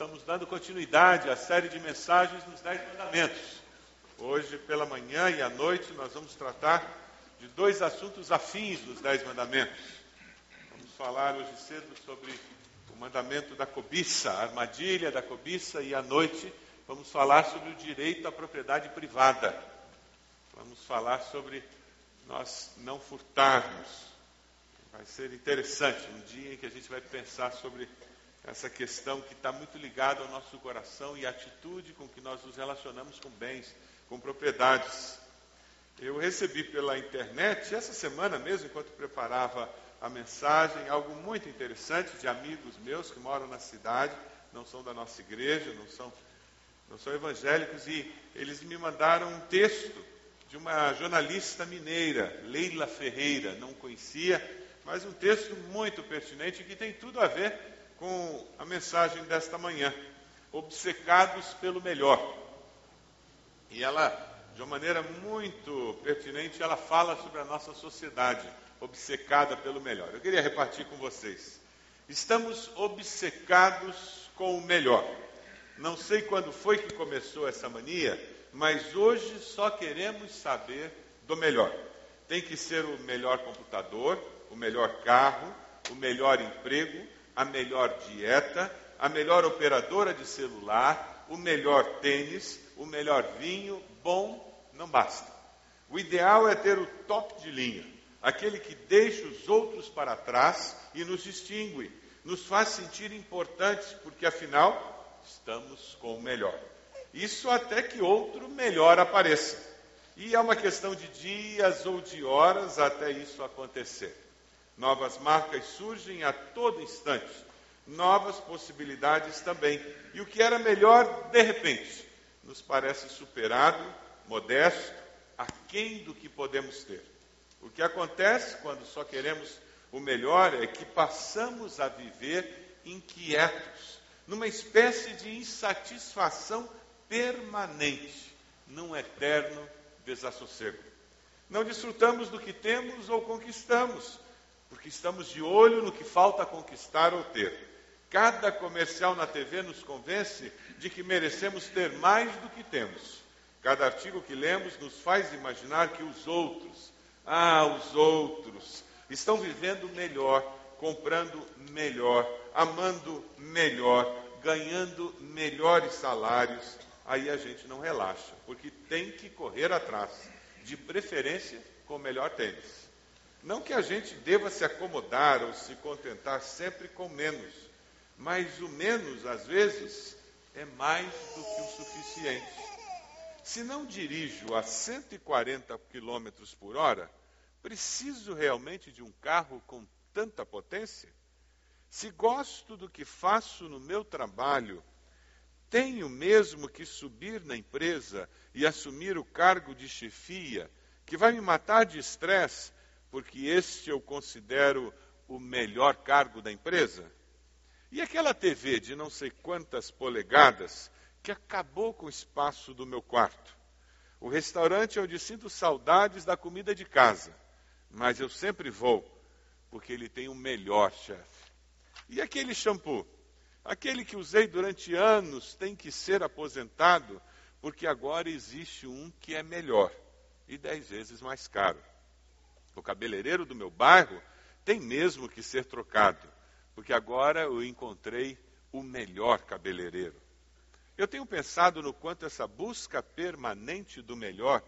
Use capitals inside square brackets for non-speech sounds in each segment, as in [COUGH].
estamos dando continuidade à série de mensagens nos Dez Mandamentos. Hoje, pela manhã e à noite, nós vamos tratar de dois assuntos afins dos Dez Mandamentos. Vamos falar hoje cedo sobre o mandamento da cobiça, a armadilha da cobiça, e à noite vamos falar sobre o direito à propriedade privada. Vamos falar sobre nós não furtarmos. Vai ser interessante um dia em que a gente vai pensar sobre essa questão que está muito ligada ao nosso coração e a atitude com que nós nos relacionamos com bens, com propriedades. Eu recebi pela internet, essa semana mesmo, enquanto preparava a mensagem, algo muito interessante de amigos meus que moram na cidade, não são da nossa igreja, não são, não são evangélicos, e eles me mandaram um texto de uma jornalista mineira, Leila Ferreira, não conhecia, mas um texto muito pertinente que tem tudo a ver com a mensagem desta manhã, obcecados pelo melhor. E ela, de uma maneira muito pertinente, ela fala sobre a nossa sociedade, obcecada pelo melhor. Eu queria repartir com vocês. Estamos obcecados com o melhor. Não sei quando foi que começou essa mania, mas hoje só queremos saber do melhor. Tem que ser o melhor computador, o melhor carro, o melhor emprego, a melhor dieta, a melhor operadora de celular, o melhor tênis, o melhor vinho, bom, não basta. O ideal é ter o top de linha, aquele que deixa os outros para trás e nos distingue, nos faz sentir importantes, porque afinal estamos com o melhor. Isso até que outro melhor apareça. E é uma questão de dias ou de horas até isso acontecer. Novas marcas surgem a todo instante, novas possibilidades também. E o que era melhor, de repente, nos parece superado, modesto, aquém do que podemos ter. O que acontece quando só queremos o melhor é que passamos a viver inquietos, numa espécie de insatisfação permanente, num eterno desassossego. Não desfrutamos do que temos ou conquistamos, porque estamos de olho no que falta conquistar ou ter. Cada comercial na TV nos convence de que merecemos ter mais do que temos. Cada artigo que lemos nos faz imaginar que os outros, ah, os outros, estão vivendo melhor, comprando melhor, amando melhor, ganhando melhores salários. Aí a gente não relaxa, porque tem que correr atrás, de preferência com o melhor tênis. Não que a gente deva se acomodar ou se contentar sempre com menos, mas o menos, às vezes, é mais do que o suficiente. Se não dirijo a 140 km por hora, preciso realmente de um carro com tanta potência? Se gosto do que faço no meu trabalho, tenho mesmo que subir na empresa e assumir o cargo de chefia, que vai me matar de estresse porque este eu considero o melhor cargo da empresa? E aquela TV de não sei quantas polegadas que acabou com o espaço do meu quarto? O restaurante onde sinto saudades da comida de casa, mas eu sempre vou, porque ele tem o melhor chefe. E aquele shampoo? Aquele que usei durante anos tem que ser aposentado, porque agora existe um que é melhor e dez vezes mais caro. O cabeleireiro do meu bairro tem mesmo que ser trocado, porque agora eu encontrei o melhor cabeleireiro. Eu tenho pensado no quanto essa busca permanente do melhor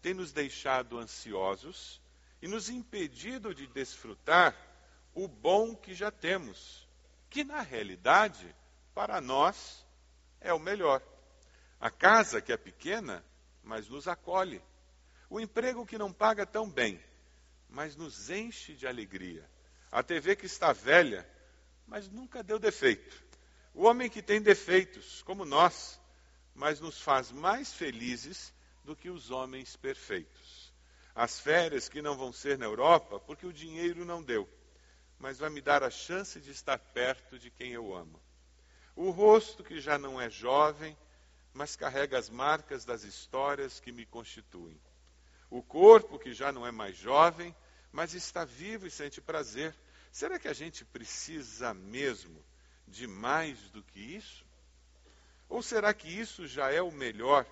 tem nos deixado ansiosos e nos impedido de desfrutar o bom que já temos, que na realidade, para nós, é o melhor. A casa que é pequena, mas nos acolhe. O emprego que não paga tão bem, mas nos enche de alegria. A TV que está velha, mas nunca deu defeito. O homem que tem defeitos, como nós, mas nos faz mais felizes do que os homens perfeitos. As férias que não vão ser na Europa, porque o dinheiro não deu, mas vai me dar a chance de estar perto de quem eu amo. O rosto que já não é jovem, mas carrega as marcas das histórias que me constituem. O corpo, que já não é mais jovem, mas está vivo e sente prazer. Será que a gente precisa mesmo de mais do que isso? Ou será que isso já é o melhor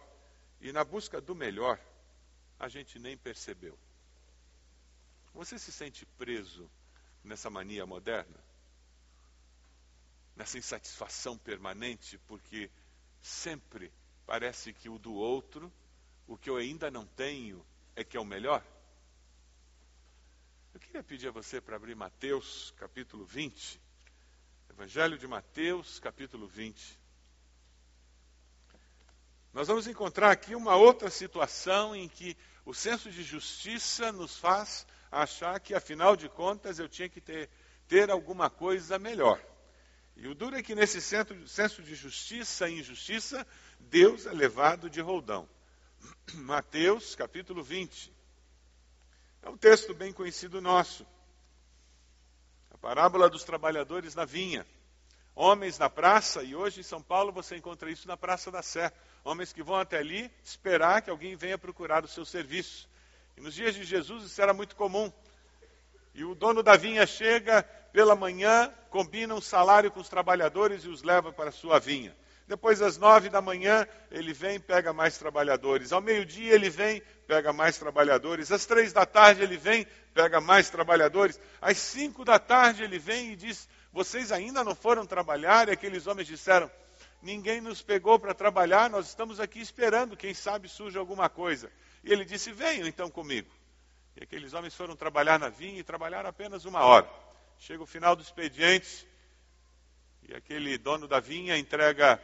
e na busca do melhor a gente nem percebeu? Você se sente preso nessa mania moderna? Nessa insatisfação permanente, porque sempre parece que o do outro, o que eu ainda não tenho, é que é o melhor? Eu queria pedir a você para abrir Mateus capítulo 20. Evangelho de Mateus, capítulo 20. Nós vamos encontrar aqui uma outra situação em que o senso de justiça nos faz achar que, afinal de contas, eu tinha que ter, ter alguma coisa melhor. E o duro é que nesse senso de justiça e injustiça, Deus é levado de roldão. [CLEARS THROAT] Mateus, capítulo 20. É um texto bem conhecido nosso. A parábola dos trabalhadores na vinha. Homens na praça, e hoje em São Paulo você encontra isso na Praça da Sé. Homens que vão até ali esperar que alguém venha procurar o seu serviço. E nos dias de Jesus isso era muito comum. E o dono da vinha chega pela manhã, combina um salário com os trabalhadores e os leva para a sua vinha. Depois, às nove da manhã, ele vem pega mais trabalhadores. Ao meio-dia, ele vem, pega mais trabalhadores. Às três da tarde, ele vem, pega mais trabalhadores. Às cinco da tarde, ele vem e diz: Vocês ainda não foram trabalhar? E aqueles homens disseram: Ninguém nos pegou para trabalhar, nós estamos aqui esperando, quem sabe surge alguma coisa. E ele disse: Venham então comigo. E aqueles homens foram trabalhar na vinha e trabalharam apenas uma hora. Chega o final do expediente e aquele dono da vinha entrega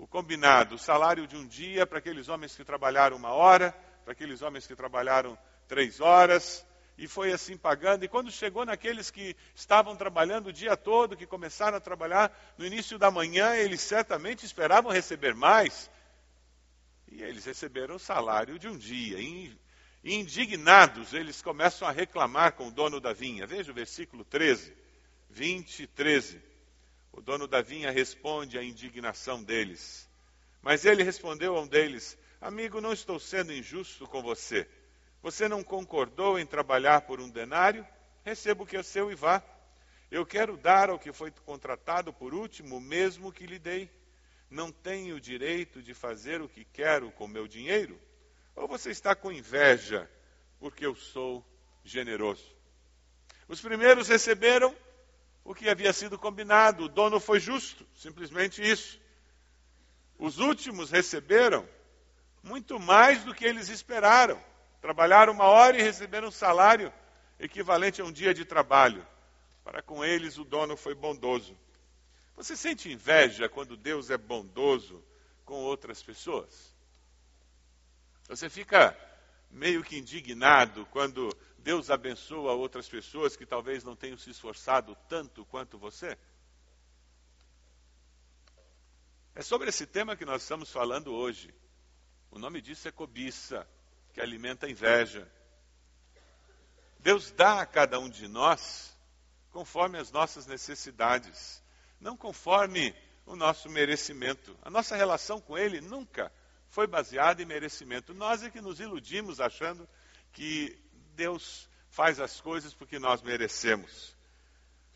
o combinado, o salário de um dia para aqueles homens que trabalharam uma hora, para aqueles homens que trabalharam três horas, e foi assim pagando. E quando chegou naqueles que estavam trabalhando o dia todo, que começaram a trabalhar no início da manhã, eles certamente esperavam receber mais. E eles receberam o salário de um dia. E, indignados, eles começam a reclamar com o dono da vinha. Veja o versículo 13, 20 e 13. O dono da vinha responde à indignação deles. Mas ele respondeu a um deles: Amigo, não estou sendo injusto com você. Você não concordou em trabalhar por um denário? Receba o que é seu e vá. Eu quero dar ao que foi contratado por último o mesmo que lhe dei. Não tenho o direito de fazer o que quero com meu dinheiro? Ou você está com inveja porque eu sou generoso? Os primeiros receberam o que havia sido combinado. O dono foi justo, simplesmente isso. Os últimos receberam muito mais do que eles esperaram. Trabalharam uma hora e receberam um salário equivalente a um dia de trabalho. Para com eles, o dono foi bondoso. Você sente inveja quando Deus é bondoso com outras pessoas? Você fica meio que indignado quando Deus abençoa outras pessoas que talvez não tenham se esforçado tanto quanto você? É sobre esse tema que nós estamos falando hoje. O nome disso é cobiça, que alimenta a inveja. Deus dá a cada um de nós conforme as nossas necessidades, não conforme o nosso merecimento. A nossa relação com Ele nunca foi baseada em merecimento. Nós é que nos iludimos achando que Deus faz as coisas porque nós merecemos.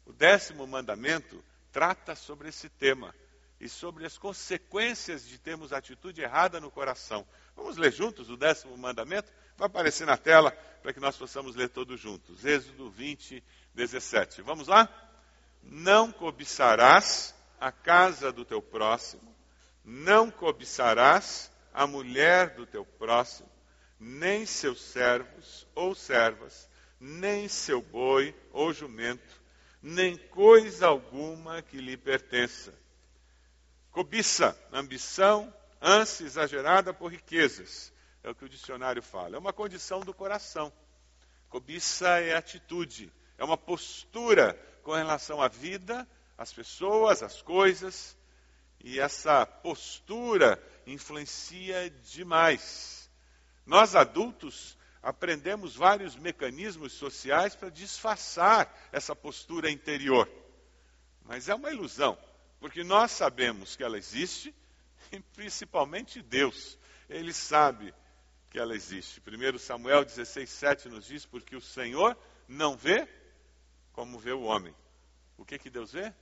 O décimo mandamento trata sobre esse tema e sobre as consequências de termos atitude errada no coração. Vamos ler juntos o décimo mandamento? Vai aparecer na tela para que nós possamos ler todos juntos. Êxodo 20, 17. Vamos lá? Não cobiçarás a casa do teu próximo, não cobiçarás a mulher do teu próximo, nem seus servos ou servas, nem seu boi ou jumento, nem coisa alguma que lhe pertença. Cobiça, ambição, ânsia exagerada por riquezas, é o que o dicionário fala. É uma condição do coração. Cobiça é atitude, é uma postura com relação à vida, às pessoas, às coisas, e essa postura influencia demais nós adultos aprendemos vários mecanismos sociais para disfarçar essa postura interior. Mas é uma ilusão, porque nós sabemos que ela existe [LAUGHS] e principalmente Deus. Ele sabe que ela existe. 1 Samuel 16, 7 nos diz: Porque o Senhor não vê como vê o homem. O que, que Deus vê?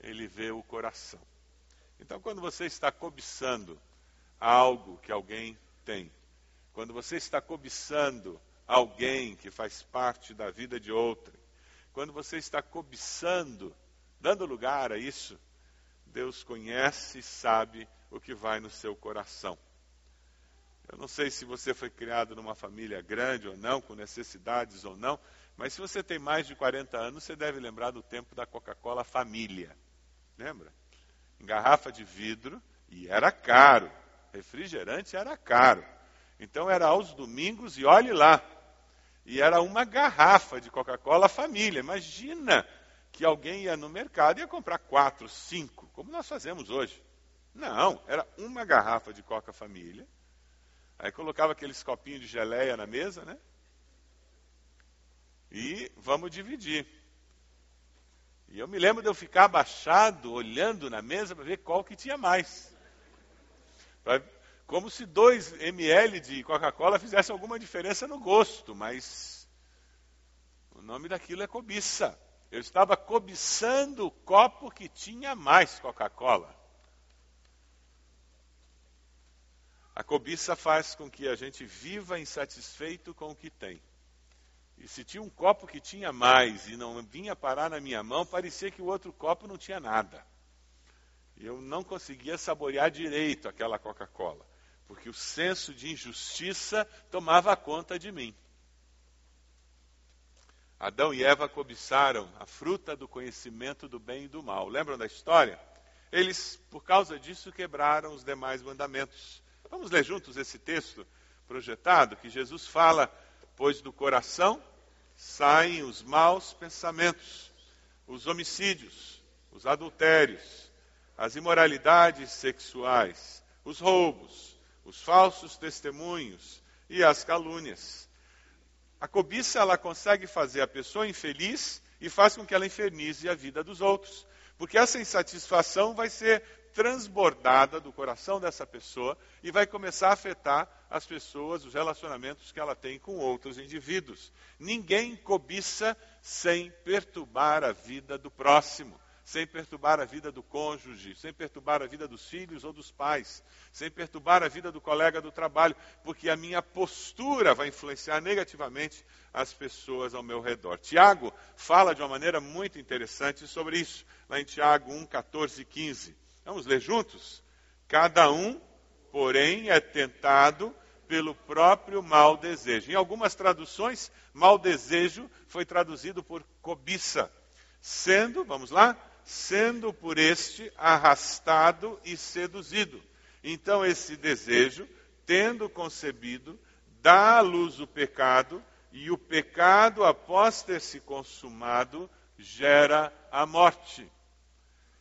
Ele vê o coração. Então, quando você está cobiçando algo que alguém tem, quando você está cobiçando alguém que faz parte da vida de outrem, quando você está cobiçando, dando lugar a isso, Deus conhece e sabe o que vai no seu coração. Eu não sei se você foi criado numa família grande ou não, com necessidades ou não, mas se você tem mais de 40 anos, você deve lembrar do tempo da Coca-Cola Família. Lembra? Em garrafa de vidro, e era caro. Refrigerante era caro. Então era aos domingos e olhe lá. E era uma garrafa de Coca-Cola Família. Imagina que alguém ia no mercado e ia comprar quatro, cinco, como nós fazemos hoje. Não, era uma garrafa de Coca Família. Aí colocava aqueles copinhos de geleia na mesa, né? E vamos dividir. E eu me lembro de eu ficar abaixado, olhando na mesa para ver qual que tinha mais. Como se 2 ml de Coca-Cola fizesse alguma diferença no gosto, mas o nome daquilo é cobiça. Eu estava cobiçando o copo que tinha mais Coca-Cola. A cobiça faz com que a gente viva insatisfeito com o que tem. E se tinha um copo que tinha mais e não vinha parar na minha mão, parecia que o outro copo não tinha nada. E eu não conseguia saborear direito aquela Coca-Cola, porque o senso de injustiça tomava conta de mim. Adão e Eva cobiçaram a fruta do conhecimento do bem e do mal. Lembram da história? Eles, por causa disso, quebraram os demais mandamentos. Vamos ler juntos esse texto projetado que Jesus fala: Pois do coração saem os maus pensamentos, os homicídios, os adultérios, as imoralidades sexuais, os roubos, os falsos testemunhos e as calúnias. A cobiça ela consegue fazer a pessoa infeliz e faz com que ela infernize a vida dos outros, porque essa insatisfação vai ser transbordada do coração dessa pessoa e vai começar a afetar as pessoas, os relacionamentos que ela tem com outros indivíduos. Ninguém cobiça sem perturbar a vida do próximo, sem perturbar a vida do cônjuge, sem perturbar a vida dos filhos ou dos pais, sem perturbar a vida do colega do trabalho, porque a minha postura vai influenciar negativamente as pessoas ao meu redor. Tiago fala de uma maneira muito interessante sobre isso, lá em Tiago 1, 14 e 15. Vamos ler juntos? Cada um, porém, é tentado pelo próprio mau desejo. Em algumas traduções, mau desejo foi traduzido por cobiça, sendo, vamos lá, sendo por este arrastado e seduzido. Então, esse desejo, tendo concebido, dá à luz o pecado, e o pecado, após ter se consumado, gera a morte.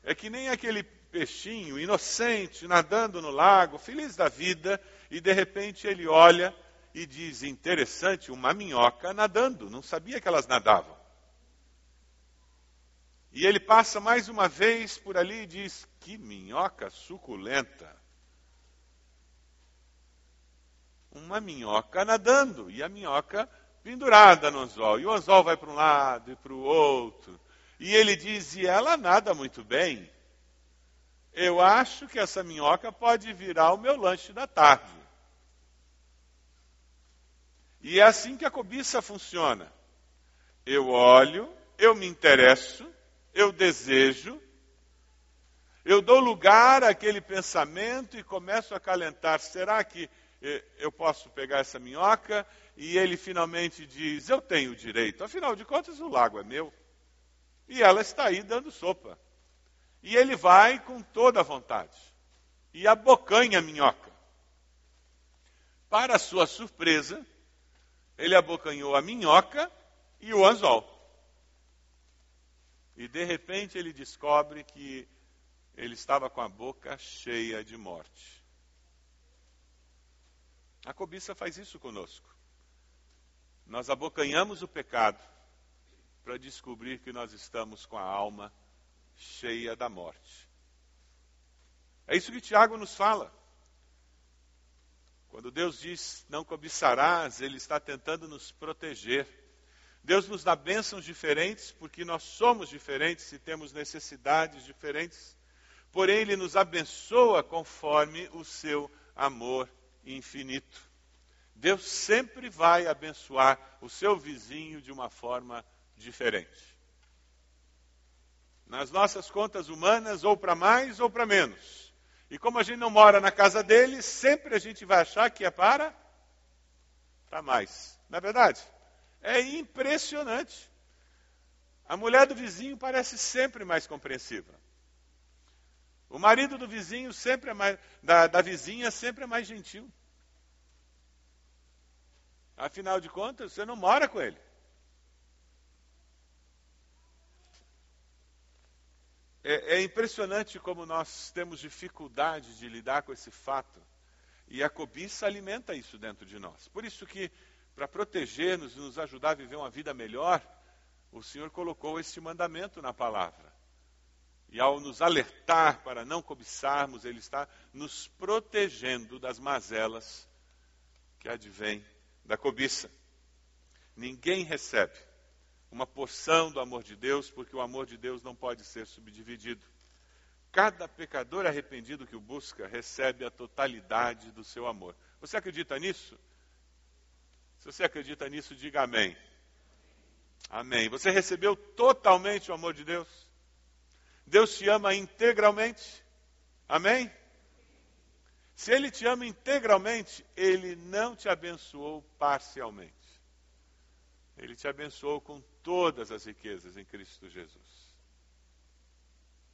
É que nem aquele peixinho inocente nadando no lago, feliz da vida, e de repente ele olha e diz: interessante, uma minhoca nadando, não sabia que elas nadavam. E ele passa mais uma vez por ali e diz: que minhoca suculenta. Uma minhoca nadando, e a minhoca pendurada no anzol. E o anzol vai para um lado e para o outro. E ele diz: e ela nada muito bem eu acho que essa minhoca pode virar o meu lanche da tarde. E é assim que a cobiça funciona. Eu olho, eu me interesso, eu desejo, eu dou lugar àquele pensamento e começo a calentar. Será que eh, eu posso pegar essa minhoca? E ele finalmente diz: Eu tenho direito. Afinal de contas, o lago é meu. E ela está aí dando sopa. E ele vai com toda a vontade. E abocanha a minhoca. Para sua surpresa, ele abocanhou a minhoca e o anzol. E de repente ele descobre que ele estava com a boca cheia de morte. A cobiça faz isso conosco. Nós abocanhamos o pecado para descobrir que nós estamos com a alma cheia da morte. É isso que Tiago nos fala. Quando Deus diz não cobiçarás, Ele está tentando nos proteger. Deus nos dá bênçãos diferentes porque nós somos diferentes e temos necessidades diferentes. porém ele nos abençoa conforme o seu amor infinito. Deus sempre vai abençoar o seu vizinho de uma forma diferente. Nas nossas contas humanas, ou para mais ou para menos. E como a gente não mora na casa dele, sempre a gente vai achar que é para para mais. Não é verdade? É impressionante. A mulher do vizinho parece sempre mais compreensiva. O marido do vizinho sempre é mais, da, da vizinha sempre é mais gentil. Afinal de contas, você não mora com ele. É, é, impressionante como nós temos dificuldade de lidar com esse fato. E a cobiça alimenta isso dentro de nós. Por isso que, para proteger-nos e nos ajudar a viver uma vida melhor, o Senhor colocou este mandamento na palavra. E ao nos alertar para não cobiçarmos, Ele está nos protegendo das mazelas que advêm da cobiça. Ninguém recebe uma porção do amor de Deus, porque o amor de Deus não pode ser subdividido. Cada pecador arrependido que o busca recebe a totalidade do seu amor. Você acredita nisso? Se você acredita nisso, diga amém. Amém. Você recebeu totalmente o amor de Deus? Deus te ama integralmente? Amém? Se Ele te ama integralmente, Ele não te abençoou parcialmente. Ele te abençoou com todas as riquezas em Cristo Jesus.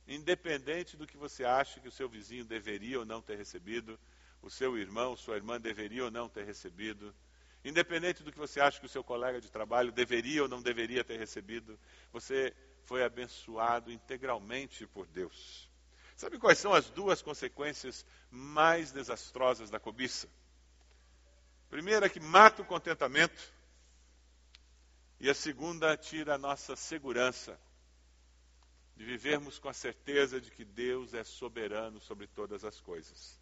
Independente do que você acha que o seu vizinho deveria ou não ter recebido, o seu irmão, sua irmã deveria ou não ter recebido, independente do que você acha que o seu colega de trabalho deveria ou não deveria ter recebido, você foi abençoado integralmente por Deus. Sabe quais são as duas consequências mais desastrosas da cobiça? Primeira é que mata o contentamento, e a segunda tira a nossa segurança de vivermos com a certeza de que Deus é soberano sobre todas as coisas.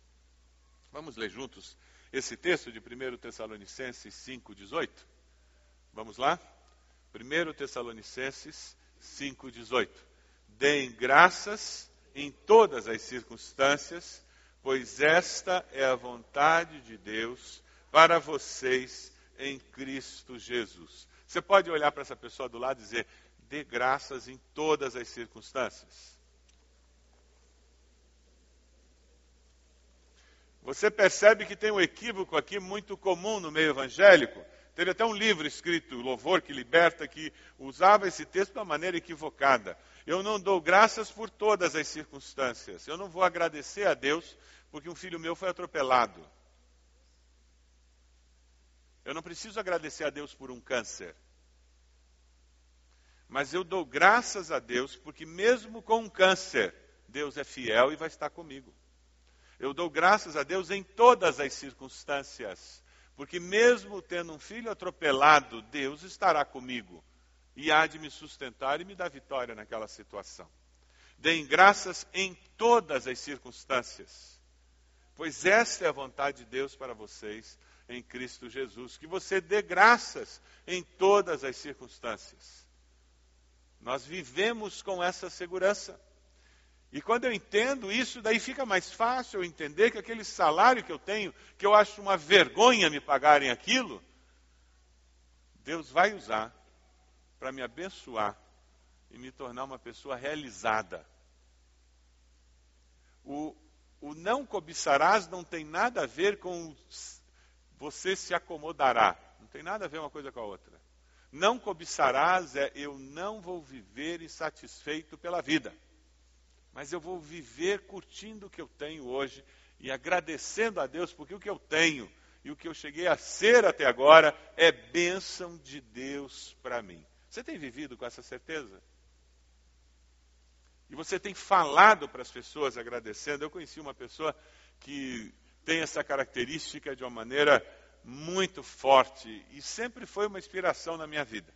Vamos ler juntos esse texto de 1 Tessalonicenses 5,18? Vamos lá? 1 Tessalonicenses 5,18. Deem graças em todas as circunstâncias, pois esta é a vontade de Deus para vocês em Cristo Jesus. Você pode olhar para essa pessoa do lado e dizer: dê graças em todas as circunstâncias. Você percebe que tem um equívoco aqui muito comum no meio evangélico. Teve até um livro escrito, Louvor que Liberta, que usava esse texto de uma maneira equivocada. Eu não dou graças por todas as circunstâncias. Eu não vou agradecer a Deus porque um filho meu foi atropelado. Eu não preciso agradecer a Deus por um câncer. Mas eu dou graças a Deus porque, mesmo com um câncer, Deus é fiel e vai estar comigo. Eu dou graças a Deus em todas as circunstâncias, porque, mesmo tendo um filho atropelado, Deus estará comigo e há de me sustentar e me dar vitória naquela situação. Deem graças em todas as circunstâncias, pois esta é a vontade de Deus para vocês em Cristo Jesus, que você dê graças em todas as circunstâncias. Nós vivemos com essa segurança. E quando eu entendo isso, daí fica mais fácil eu entender que aquele salário que eu tenho, que eu acho uma vergonha me pagarem aquilo, Deus vai usar para me abençoar e me tornar uma pessoa realizada. O, o não cobiçarás não tem nada a ver com você se acomodará. Não tem nada a ver uma coisa com a outra. Não cobiçarás é eu não vou viver insatisfeito pela vida, mas eu vou viver curtindo o que eu tenho hoje e agradecendo a Deus porque o que eu tenho e o que eu cheguei a ser até agora é bênção de Deus para mim. Você tem vivido com essa certeza? E você tem falado para as pessoas agradecendo. Eu conheci uma pessoa que tem essa característica de uma maneira muito forte e sempre foi uma inspiração na minha vida.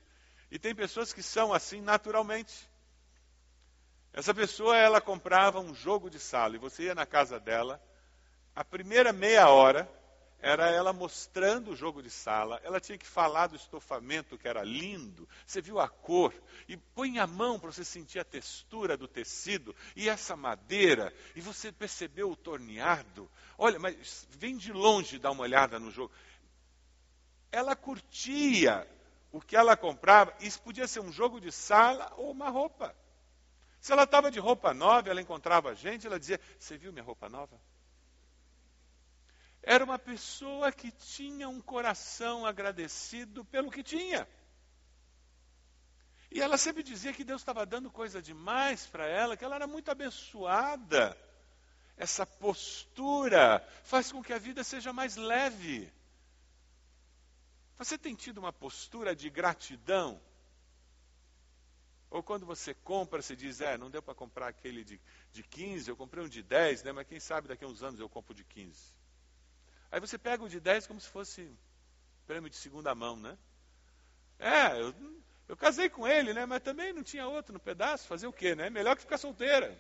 E tem pessoas que são assim naturalmente. Essa pessoa, ela comprava um jogo de sala e você ia na casa dela, a primeira meia hora, era ela mostrando o jogo de sala, ela tinha que falar do estofamento que era lindo, você viu a cor, e põe a mão para você sentir a textura do tecido, e essa madeira, e você percebeu o torneado. Olha, mas vem de longe dar uma olhada no jogo. Ela curtia o que ela comprava, isso podia ser um jogo de sala ou uma roupa. Se ela estava de roupa nova, ela encontrava a gente, ela dizia: Você viu minha roupa nova? Era uma pessoa que tinha um coração agradecido pelo que tinha. E ela sempre dizia que Deus estava dando coisa demais para ela, que ela era muito abençoada. Essa postura faz com que a vida seja mais leve. Você tem tido uma postura de gratidão? Ou quando você compra, você diz, é, não deu para comprar aquele de, de 15, eu comprei um de 10, né, mas quem sabe daqui a uns anos eu compro de 15. Aí você pega o de 10 como se fosse prêmio de segunda mão, né? É, eu, eu casei com ele, né? Mas também não tinha outro no pedaço. Fazer o quê, né? Melhor que ficar solteira.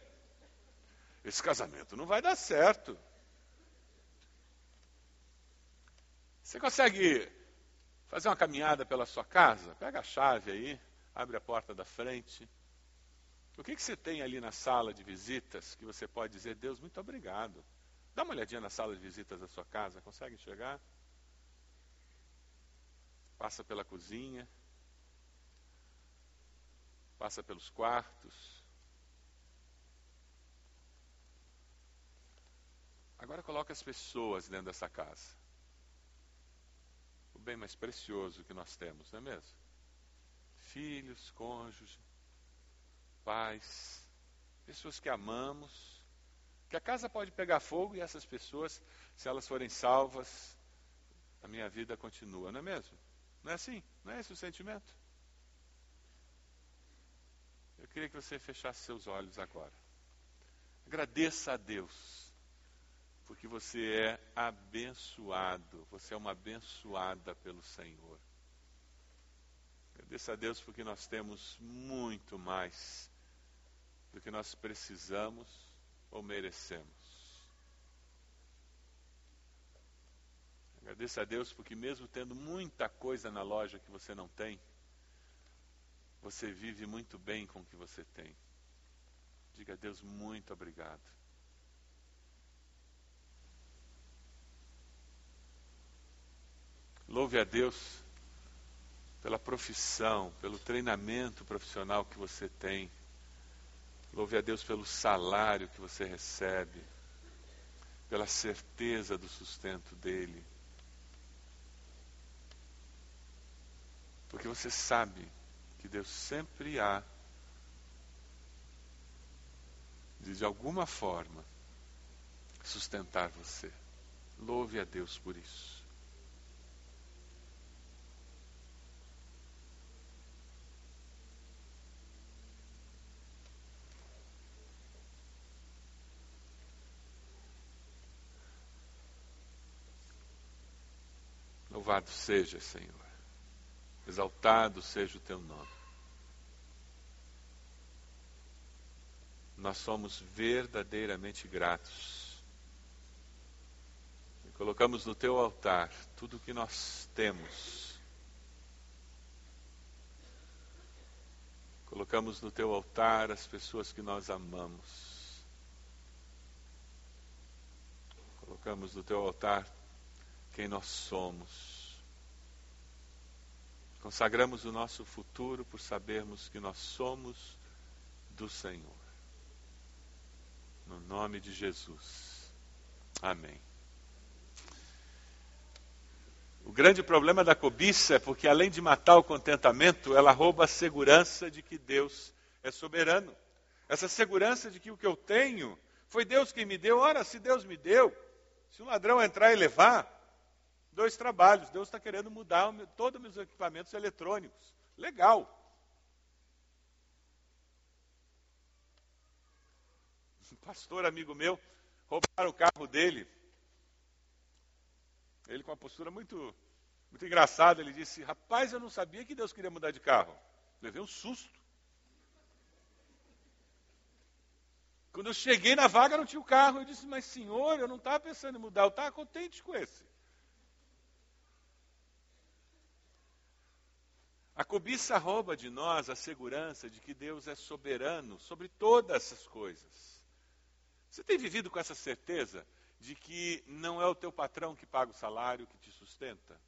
Esse casamento não vai dar certo. Você consegue fazer uma caminhada pela sua casa? Pega a chave aí, abre a porta da frente. O que, que você tem ali na sala de visitas que você pode dizer, Deus, muito obrigado. Dá uma olhadinha na sala de visitas da sua casa, consegue enxergar? Passa pela cozinha, passa pelos quartos. Agora coloca as pessoas dentro dessa casa. O bem mais precioso que nós temos, não é mesmo? Filhos, cônjuge, pais, pessoas que amamos que a casa pode pegar fogo e essas pessoas, se elas forem salvas, a minha vida continua, não é mesmo? Não é assim? Não é esse o sentimento? Eu queria que você fechasse seus olhos agora. Agradeça a Deus, porque você é abençoado, você é uma abençoada pelo Senhor. Agradeça a Deus porque nós temos muito mais do que nós precisamos ou merecemos. Agradeça a Deus porque, mesmo tendo muita coisa na loja que você não tem, você vive muito bem com o que você tem. Diga a Deus muito obrigado. Louve a Deus pela profissão, pelo treinamento profissional que você tem Louve a Deus pelo salário que você recebe, pela certeza do sustento dele. Porque você sabe que Deus sempre há de, de alguma forma, sustentar você. Louve a Deus por isso. Louvado seja, Senhor. Exaltado seja o teu nome. Nós somos verdadeiramente gratos. E colocamos no teu altar tudo o que nós temos. Colocamos no teu altar as pessoas que nós amamos. Colocamos no teu altar quem nós somos. Consagramos o nosso futuro por sabermos que nós somos do Senhor. No nome de Jesus. Amém. O grande problema da cobiça é porque, além de matar o contentamento, ela rouba a segurança de que Deus é soberano. Essa segurança de que o que eu tenho foi Deus quem me deu. Ora, se Deus me deu, se um ladrão entrar e levar, dois trabalhos. Deus está querendo mudar todos os meus equipamentos eletrônicos. Legal. Um pastor amigo meu, roubaram o carro dele. Ele com uma postura muito, muito engraçada, ele disse, rapaz, eu não sabia que Deus queria mudar de carro. Levei um susto. Quando eu cheguei na vaga, não tinha o carro. Eu disse, mas senhor, eu não estava pensando em mudar, eu estava contente com esse. A cobiça rouba de nós a segurança de que Deus é soberano sobre todas essas coisas. Você tem vivido com essa certeza de que não é o teu patrão que paga o salário que te sustenta?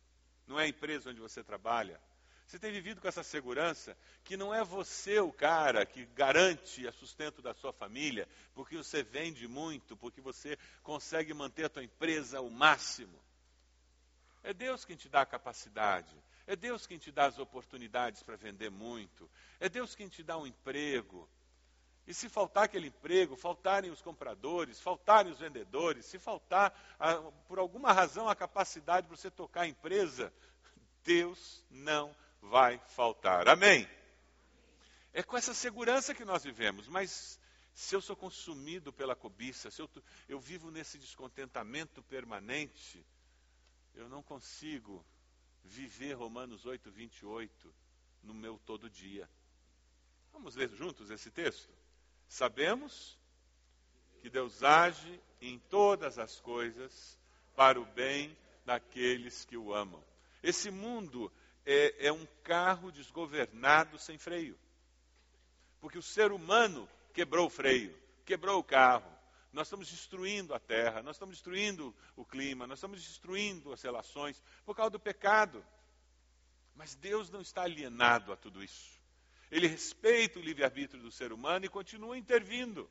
Não é a empresa onde você trabalha? Você tem vivido com essa segurança que não é você o cara que garante o sustento da sua família, porque você vende muito, porque você consegue manter a tua empresa ao máximo. É Deus quem te dá a capacidade. É Deus quem te dá as oportunidades para vender muito. É Deus quem te dá um emprego. E se faltar aquele emprego, faltarem os compradores, faltarem os vendedores, se faltar, por alguma razão, a capacidade para você tocar a empresa, Deus não vai faltar. Amém? É com essa segurança que nós vivemos, mas se eu sou consumido pela cobiça, se eu, eu vivo nesse descontentamento permanente, eu não consigo viver Romanos 8, 28 no meu todo dia. Vamos ler juntos esse texto? Sabemos que Deus age em todas as coisas para o bem daqueles que o amam. Esse mundo é, é um carro desgovernado sem freio. Porque o ser humano quebrou o freio, quebrou o carro. Nós estamos destruindo a terra, nós estamos destruindo o clima, nós estamos destruindo as relações por causa do pecado. Mas Deus não está alienado a tudo isso. Ele respeita o livre-arbítrio do ser humano e continua intervindo.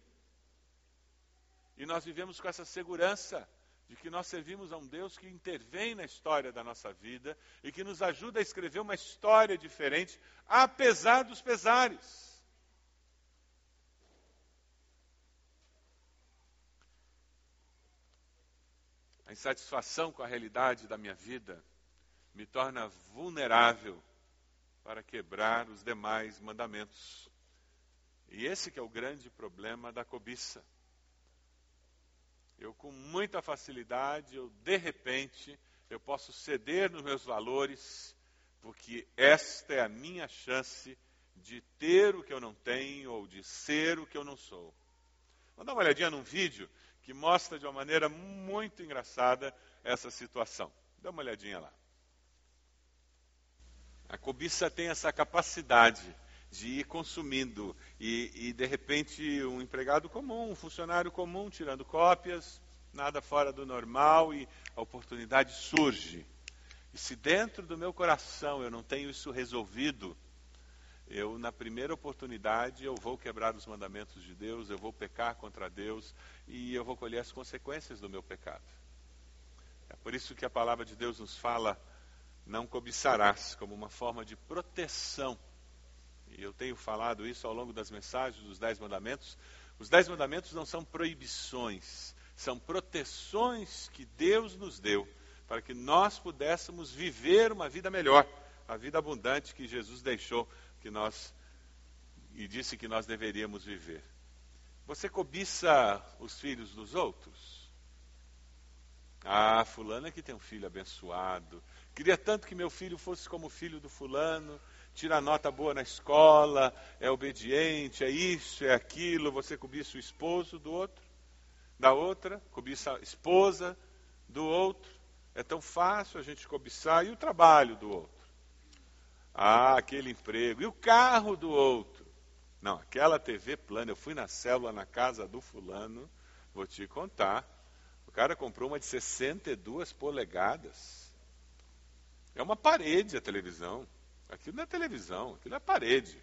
E nós vivemos com essa segurança de que nós servimos a um Deus que intervém na história da nossa vida e que nos ajuda a escrever uma história diferente, apesar dos pesares. A insatisfação com a realidade da minha vida me torna vulnerável para quebrar os demais mandamentos. E esse que é o grande problema da cobiça. Eu com muita facilidade, eu de repente, eu posso ceder nos meus valores, porque esta é a minha chance de ter o que eu não tenho ou de ser o que eu não sou. Vamos dar uma olhadinha num vídeo que mostra de uma maneira muito engraçada essa situação. Dá uma olhadinha lá. A cobiça tem essa capacidade de ir consumindo. E, e, de repente, um empregado comum, um funcionário comum, tirando cópias, nada fora do normal, e a oportunidade surge. E se dentro do meu coração eu não tenho isso resolvido, eu, na primeira oportunidade, eu vou quebrar os mandamentos de Deus, eu vou pecar contra Deus e eu vou colher as consequências do meu pecado. É por isso que a palavra de Deus nos fala, não cobiçarás, como uma forma de proteção e eu tenho falado isso ao longo das mensagens dos Dez Mandamentos, os Dez Mandamentos não são proibições, são proteções que Deus nos deu para que nós pudéssemos viver uma vida melhor, a vida abundante que Jesus deixou que nós e disse que nós deveríamos viver. Você cobiça os filhos dos outros? Ah, fulano é que tem um filho abençoado. Queria tanto que meu filho fosse como o filho do fulano tira nota boa na escola, é obediente, é isso, é aquilo, você cobiça o esposo do outro, da outra, cobiça a esposa do outro. É tão fácil a gente cobiçar e o trabalho do outro. Ah, aquele emprego. E o carro do outro. Não, aquela TV plana, eu fui na célula na casa do fulano, vou te contar. O cara comprou uma de 62 polegadas. É uma parede a televisão. Aquilo não é televisão, aquilo é parede.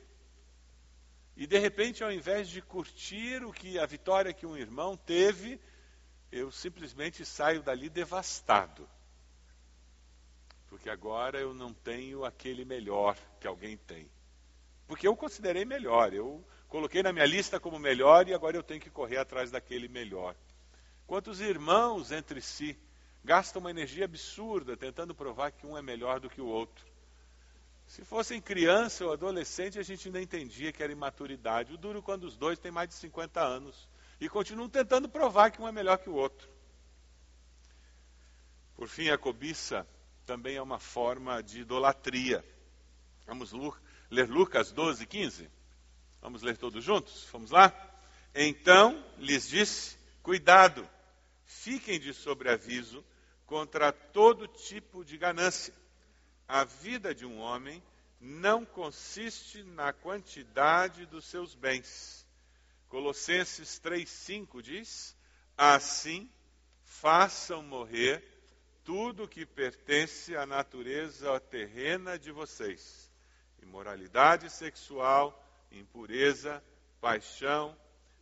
E de repente, ao invés de curtir o que a vitória que um irmão teve, eu simplesmente saio dali devastado. Porque agora eu não tenho aquele melhor que alguém tem. Porque eu considerei melhor, eu coloquei na minha lista como melhor e agora eu tenho que correr atrás daquele melhor. Quantos irmãos entre si gastam uma energia absurda tentando provar que um é melhor do que o outro. Se fossem criança ou adolescente, a gente ainda entendia que era imaturidade. O duro quando os dois têm mais de 50 anos e continuam tentando provar que um é melhor que o outro. Por fim, a cobiça também é uma forma de idolatria. Vamos ler Lucas 12, 15? Vamos ler todos juntos? Vamos lá? Então lhes disse: Cuidado, fiquem de sobreaviso contra todo tipo de ganância a vida de um homem não consiste na quantidade dos seus bens. Colossenses 3,5 diz: Assim, façam morrer tudo que pertence à natureza terrena de vocês: imoralidade sexual, impureza, paixão,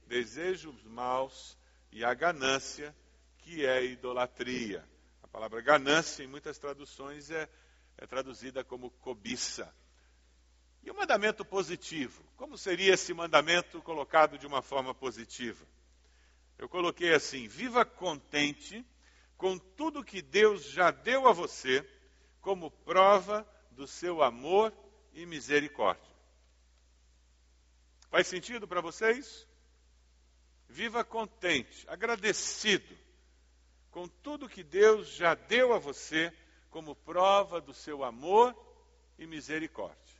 desejos maus e a ganância, que é idolatria. A palavra ganância, em muitas traduções, é, é traduzida como cobiça. E o mandamento positivo? Como seria esse mandamento colocado de uma forma positiva? Eu coloquei assim: viva contente com tudo que Deus já deu a você, como prova do seu amor e misericórdia. Faz sentido para vocês? Viva contente, agradecido com tudo que Deus já deu a você, como prova do seu amor e misericórdia.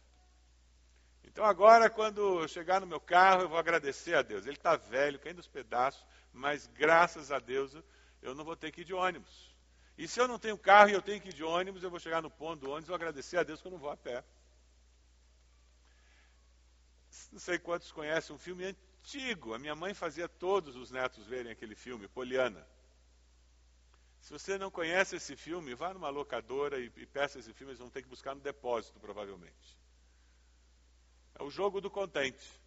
Então agora, quando eu chegar no meu carro, eu vou agradecer a Deus. Ele está velho, caindo os pedaços, mas graças a Deus eu não vou ter que ir de ônibus. E se eu não tenho carro e eu tenho que ir de ônibus, eu vou chegar no ponto do ônibus e vou agradecer a Deus que eu não vou a pé. Não sei quantos conhecem um filme antigo. A minha mãe fazia todos os netos verem aquele filme, Poliana. Se você não conhece esse filme, vá numa locadora e, e peça esse filme, eles vão ter que buscar no depósito, provavelmente. É o jogo do contente.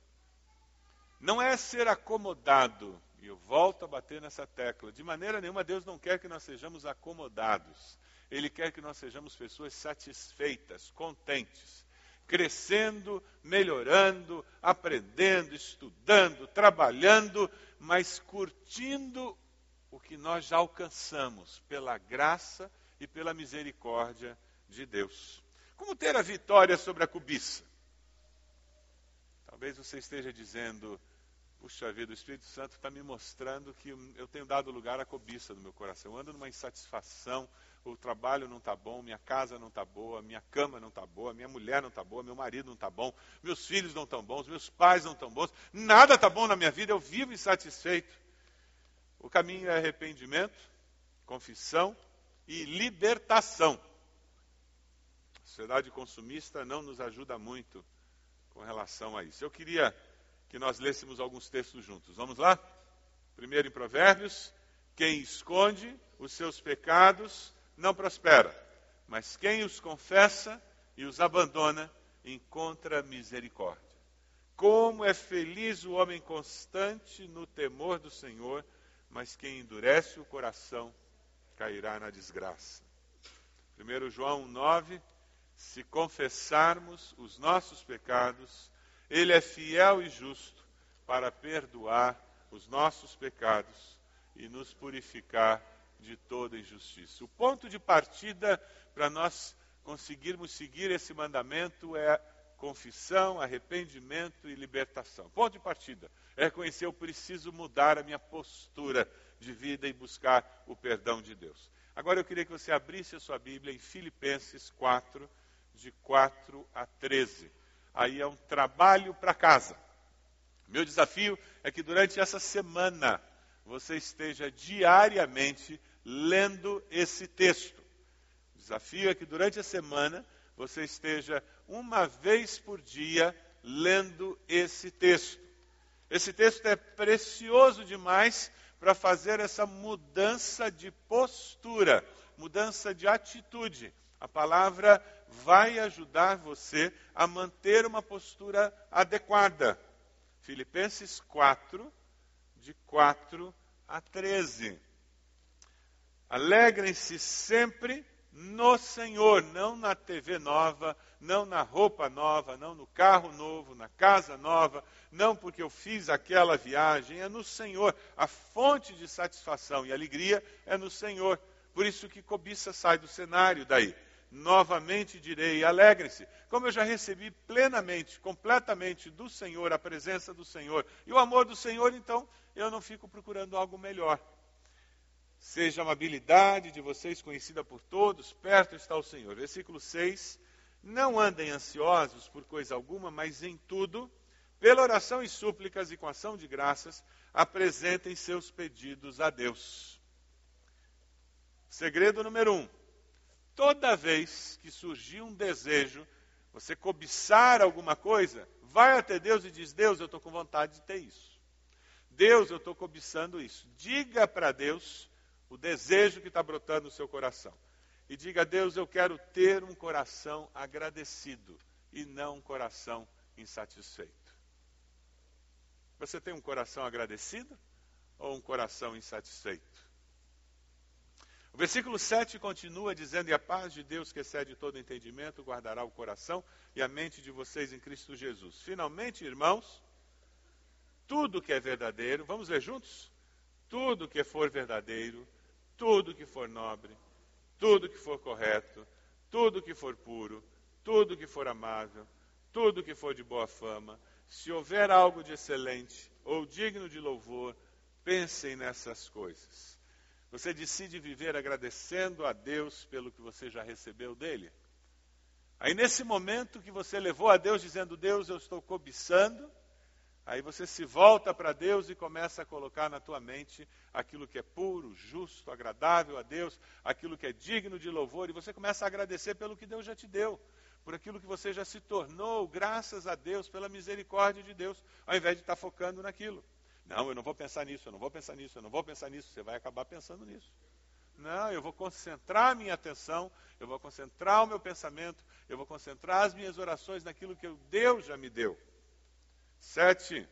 Não é ser acomodado, e eu volto a bater nessa tecla. De maneira nenhuma, Deus não quer que nós sejamos acomodados. Ele quer que nós sejamos pessoas satisfeitas, contentes, crescendo, melhorando, aprendendo, estudando, trabalhando, mas curtindo o que nós já alcançamos pela graça e pela misericórdia de Deus. Como ter a vitória sobre a cobiça? Talvez você esteja dizendo, puxa vida, o Espírito Santo está me mostrando que eu tenho dado lugar à cobiça no meu coração. Eu ando numa insatisfação, o trabalho não está bom, minha casa não está boa, minha cama não está boa, minha mulher não está boa, meu marido não está bom, meus filhos não estão bons, meus pais não estão bons, nada está bom na minha vida, eu vivo insatisfeito. O caminho é arrependimento, confissão e libertação. A sociedade consumista não nos ajuda muito com relação a isso. Eu queria que nós lêssemos alguns textos juntos. Vamos lá? Primeiro em Provérbios: quem esconde os seus pecados não prospera, mas quem os confessa e os abandona encontra misericórdia. Como é feliz o homem constante no temor do Senhor, mas quem endurece o coração cairá na desgraça. 1 João 9, se confessarmos os nossos pecados, Ele é fiel e justo para perdoar os nossos pecados e nos purificar de toda injustiça. O ponto de partida para nós conseguirmos seguir esse mandamento é confissão, arrependimento e libertação. Ponto de partida é reconhecer eu preciso mudar a minha postura de vida e buscar o perdão de Deus. Agora eu queria que você abrisse a sua Bíblia em Filipenses 4, de 4 a 13. Aí é um trabalho para casa. Meu desafio é que durante essa semana você esteja diariamente lendo esse texto. O desafio é que durante a semana você esteja uma vez por dia lendo esse texto. Esse texto é precioso demais para fazer essa mudança de postura, mudança de atitude. A palavra vai ajudar você a manter uma postura adequada. Filipenses 4, de 4 a 13. Alegrem-se sempre no Senhor, não na TV nova, não na roupa nova, não no carro novo, na casa nova, não porque eu fiz aquela viagem, é no Senhor. A fonte de satisfação e alegria é no Senhor. Por isso que cobiça sai do cenário daí novamente direi: alegrem-se. Como eu já recebi plenamente, completamente do Senhor, a presença do Senhor e o amor do Senhor, então eu não fico procurando algo melhor. Seja a amabilidade de vocês conhecida por todos, perto está o Senhor. Versículo 6: Não andem ansiosos por coisa alguma, mas em tudo, pela oração e súplicas e com ação de graças, apresentem seus pedidos a Deus. Segredo número um: toda vez que surgir um desejo, você cobiçar alguma coisa, vai até Deus e diz: Deus, eu estou com vontade de ter isso. Deus, eu estou cobiçando isso. Diga para Deus o desejo que está brotando no seu coração. E diga: Deus, eu quero ter um coração agradecido e não um coração insatisfeito. Você tem um coração agradecido ou um coração insatisfeito? O versículo 7 continua dizendo: E a paz de Deus, que excede todo entendimento, guardará o coração e a mente de vocês em Cristo Jesus. Finalmente, irmãos, tudo que é verdadeiro, vamos ler juntos? Tudo que for verdadeiro, tudo que for nobre, tudo que for correto, tudo que for puro, tudo que for amável, tudo que for de boa fama, se houver algo de excelente ou digno de louvor, pensem nessas coisas. Você decide viver agradecendo a Deus pelo que você já recebeu dele? Aí, nesse momento que você levou a Deus dizendo: Deus, eu estou cobiçando, aí você se volta para Deus e começa a colocar na tua mente aquilo que é puro, justo, agradável a Deus, aquilo que é digno de louvor, e você começa a agradecer pelo que Deus já te deu, por aquilo que você já se tornou, graças a Deus, pela misericórdia de Deus, ao invés de estar focando naquilo. Não, eu não vou pensar nisso, eu não vou pensar nisso, eu não vou pensar nisso. Você vai acabar pensando nisso. Não, eu vou concentrar minha atenção, eu vou concentrar o meu pensamento, eu vou concentrar as minhas orações naquilo que Deus já me deu. Sete.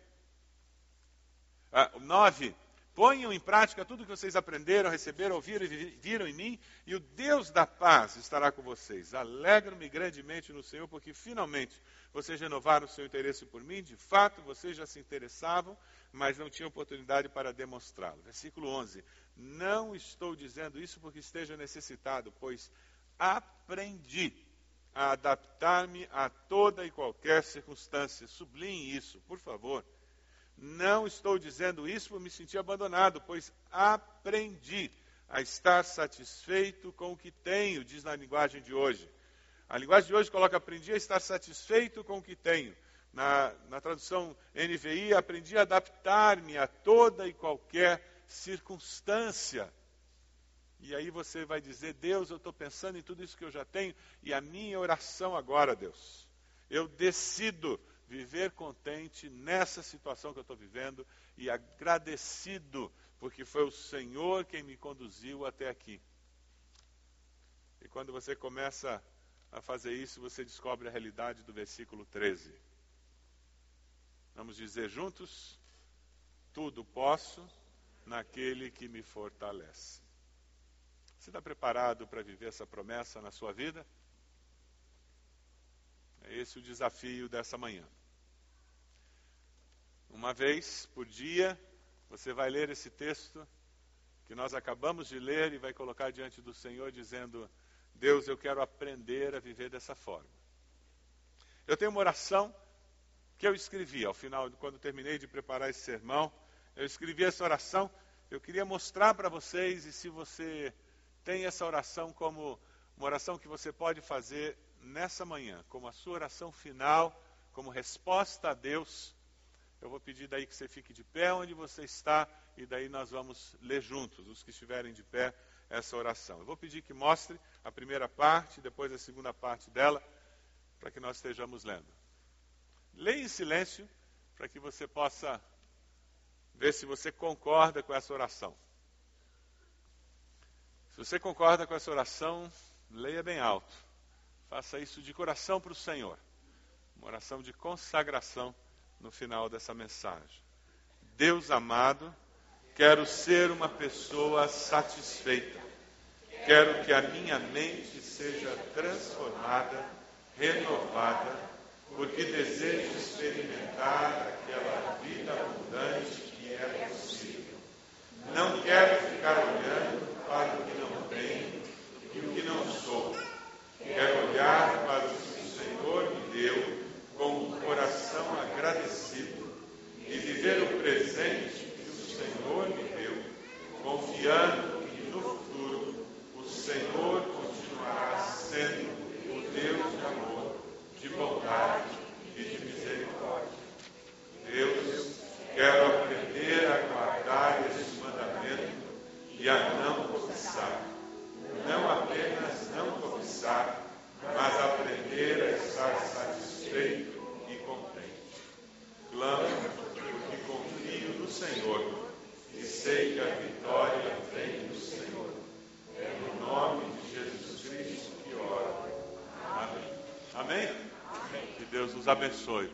Ah, nove. Ponham em prática tudo que vocês aprenderam, receberam, ouviram e viram em mim, e o Deus da paz estará com vocês. Alegro-me grandemente no Senhor, porque finalmente vocês renovaram o seu interesse por mim. De fato, vocês já se interessavam, mas não tinham oportunidade para demonstrá-lo. Versículo 11: Não estou dizendo isso porque esteja necessitado, pois aprendi a adaptar-me a toda e qualquer circunstância. Sublinhe isso, por favor. Não estou dizendo isso por me sentir abandonado, pois aprendi a estar satisfeito com o que tenho, diz na linguagem de hoje. A linguagem de hoje coloca aprendi a estar satisfeito com o que tenho. Na, na tradução NVI, aprendi a adaptar-me a toda e qualquer circunstância. E aí você vai dizer: Deus, eu estou pensando em tudo isso que eu já tenho, e a minha oração agora, Deus, eu decido viver contente nessa situação que eu estou vivendo e agradecido, porque foi o Senhor quem me conduziu até aqui. E quando você começa a fazer isso, você descobre a realidade do versículo 13. Vamos dizer juntos? Tudo posso naquele que me fortalece. Você está preparado para viver essa promessa na sua vida? É esse o desafio dessa manhã. Uma vez por dia, você vai ler esse texto que nós acabamos de ler e vai colocar diante do Senhor, dizendo: Deus, eu quero aprender a viver dessa forma. Eu tenho uma oração que eu escrevi ao final, quando terminei de preparar esse sermão. Eu escrevi essa oração. Eu queria mostrar para vocês, e se você tem essa oração como uma oração que você pode fazer nessa manhã, como a sua oração final, como resposta a Deus eu vou pedir daí que você fique de pé onde você está e daí nós vamos ler juntos, os que estiverem de pé, essa oração. Eu vou pedir que mostre a primeira parte, depois a segunda parte dela, para que nós estejamos lendo. Leia em silêncio para que você possa ver se você concorda com essa oração. Se você concorda com essa oração, leia bem alto. Faça isso de coração para o Senhor. Uma oração de consagração no final dessa mensagem. Deus amado, quero ser uma pessoa satisfeita. Quero que a minha mente seja transformada, renovada, porque desejo experimentar aquela vida abundante que é possível. Não quero ficar olhando para o que não tenho e o que não sou. Quero olhar para o que o Senhor me deu coração agradecido e viver o presente que o Senhor me deu, confiando que no futuro o Senhor continuará sendo o Deus de amor, de bondade e de misericórdia. Deus, quero aprender a guardar este mandamento e a não cobiçar. Não apenas não cobiçar, Senhor, e sei que a vitória vem do Senhor. É no nome de Jesus Cristo que oro. Amém. Amém? Amém. Que Deus os abençoe.